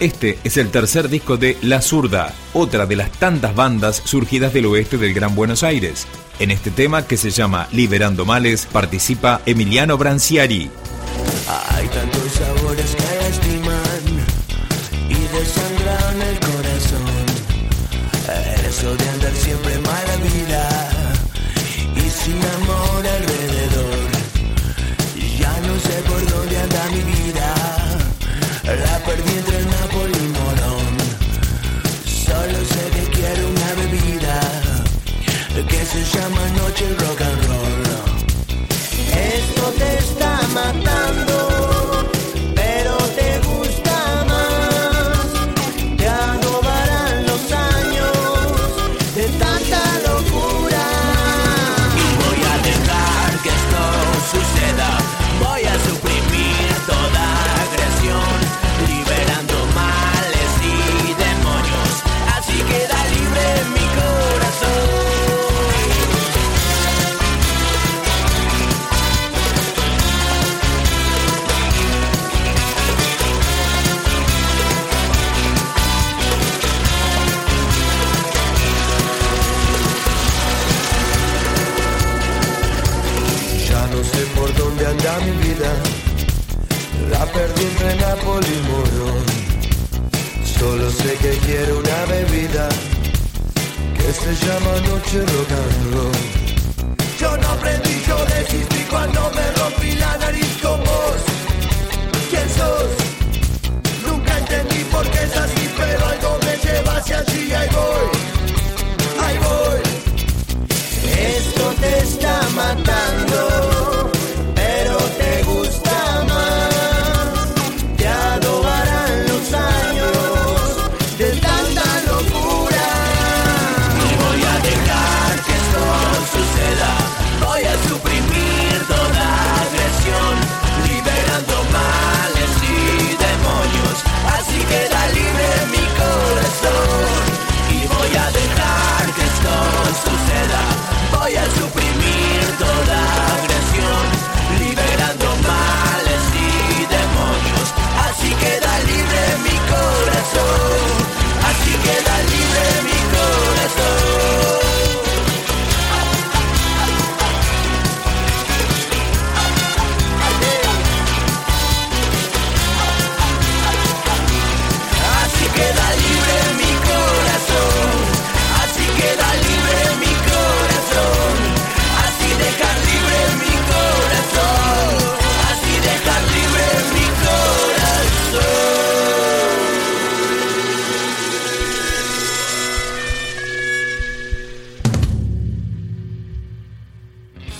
Este es el tercer disco de La Zurda, otra de las tantas bandas surgidas del oeste del Gran Buenos Aires. En este tema, que se llama Liberando Males, participa Emiliano Branciari. Yo no aprendí, yo desistí cuando me rompí la nariz con vos. ¿Quién sos? Nunca entendí por qué es así, pero algo me lleva hacia allí, ahí voy, ahí voy. Esto te está matando,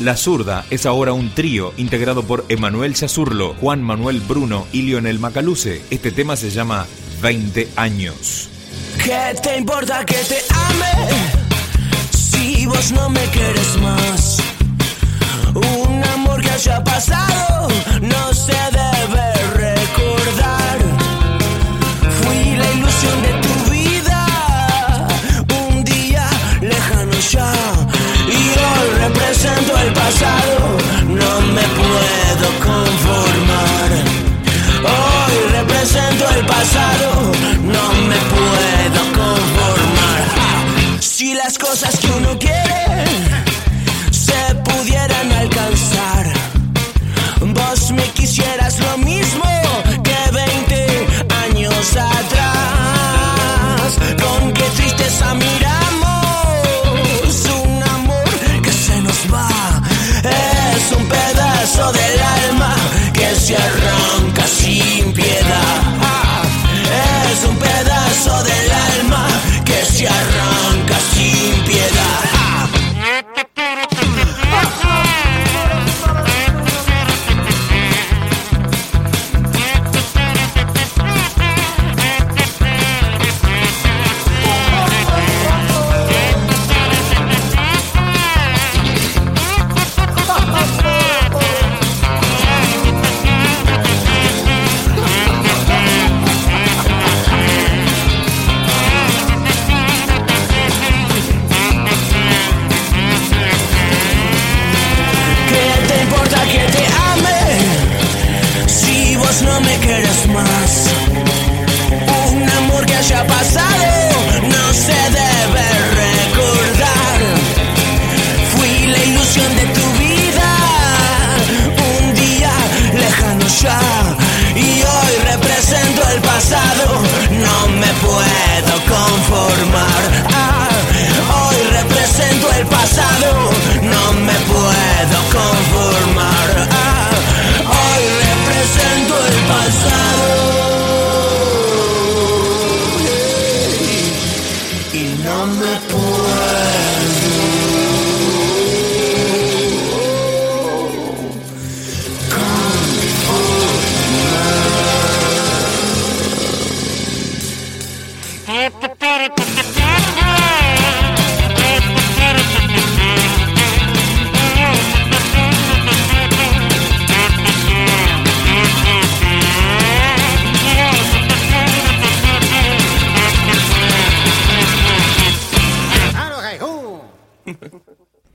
La Zurda es ahora un trío integrado por Emanuel Chazurlo, Juan Manuel Bruno y Lionel Macaluce. Este tema se llama 20 años. ¿Qué te importa que te ame si vos no me quieres más? Un amor que haya pasado no se debe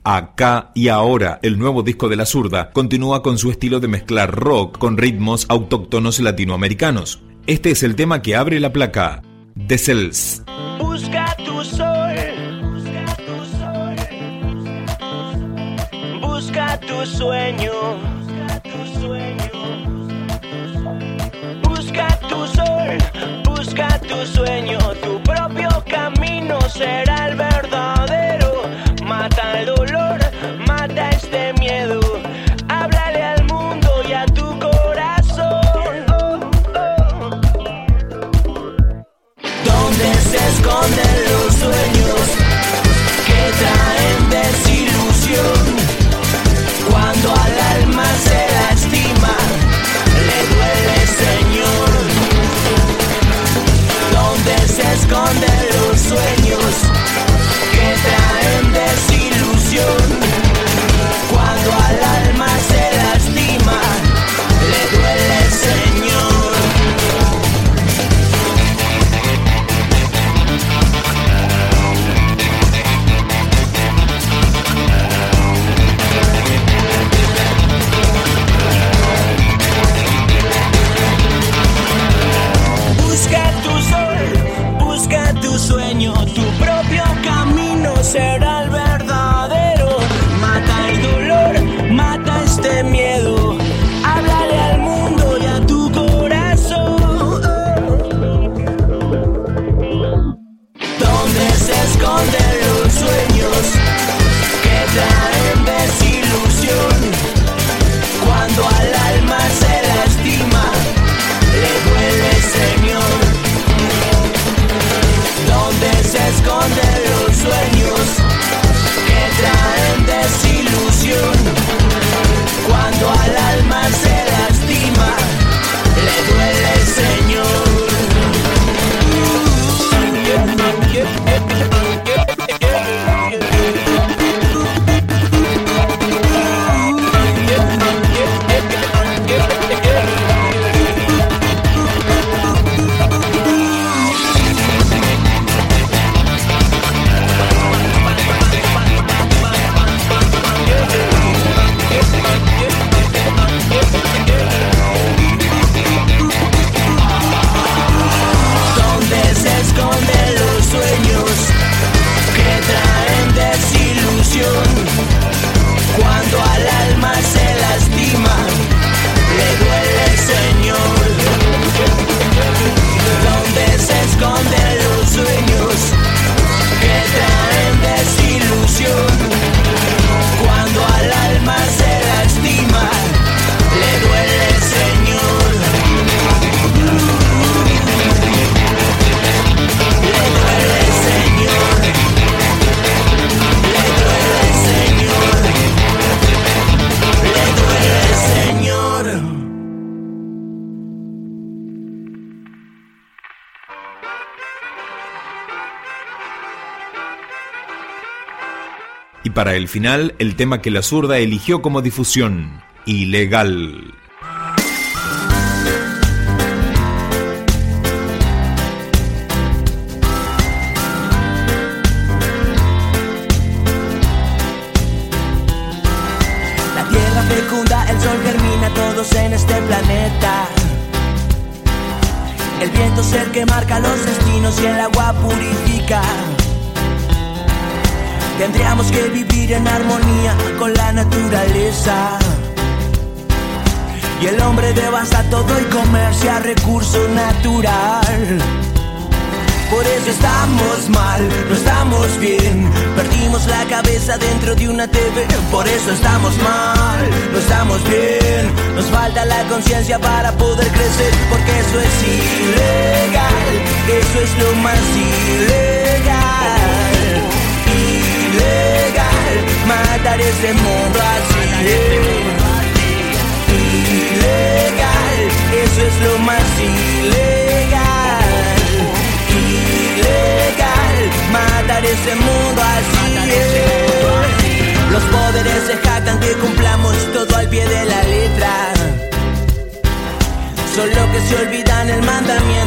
Acá y ahora, el nuevo disco de la zurda continúa con su estilo de mezclar rock con ritmos autóctonos latinoamericanos. Este es el tema que abre la placa, The Cells. Busca tu sol, busca tu sol, busca tu sueño, busca tu sueño, tu sol, busca tu sueño, tu propio camino será Esconden los sueños que traen Y para el final, el tema que la zurda eligió como difusión, Ilegal. La tierra fecunda, el sol germina, todos en este planeta. El viento es el que marca los destinos y el agua purifica. Tendríamos que vivir en armonía con la naturaleza. Y el hombre devasta todo y comercia recurso natural. Por eso estamos mal, no estamos bien. Perdimos la cabeza dentro de una TV. Por eso estamos mal, no estamos bien. Nos falta la conciencia para poder crecer. Porque eso es ilegal, eso es lo más ilegal ilegal matar ese mundo así. Ilegal, eso es lo más ilegal. Ilegal, matar ese mundo así. Los poderes se jactan que cumplamos todo al pie de la letra. Solo que se olvidan el mandamiento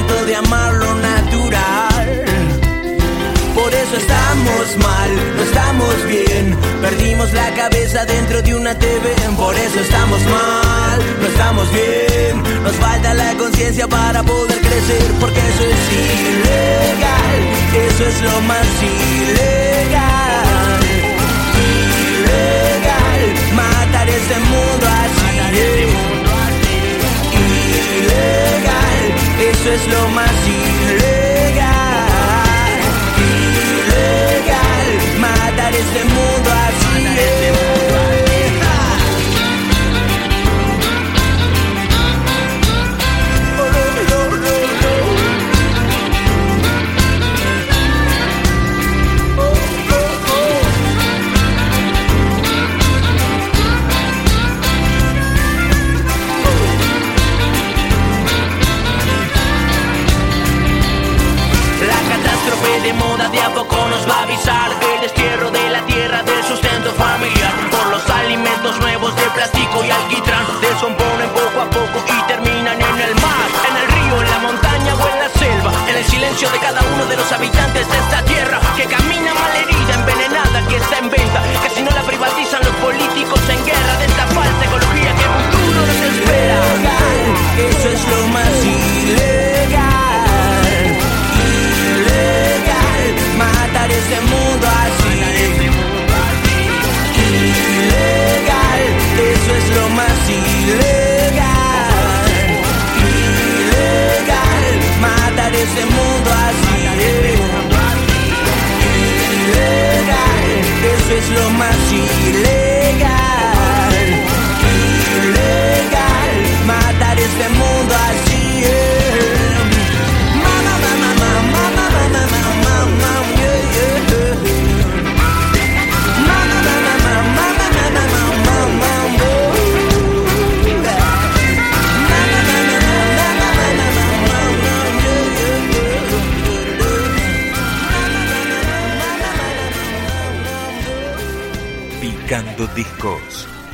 la cabeza dentro de una TV. Por eso estamos mal, no estamos bien. Nos falta la conciencia para poder crecer. Porque eso es ilegal, eso es lo más ilegal. Ilegal, matar este mundo así. Ilegal, eso es lo más ilegal.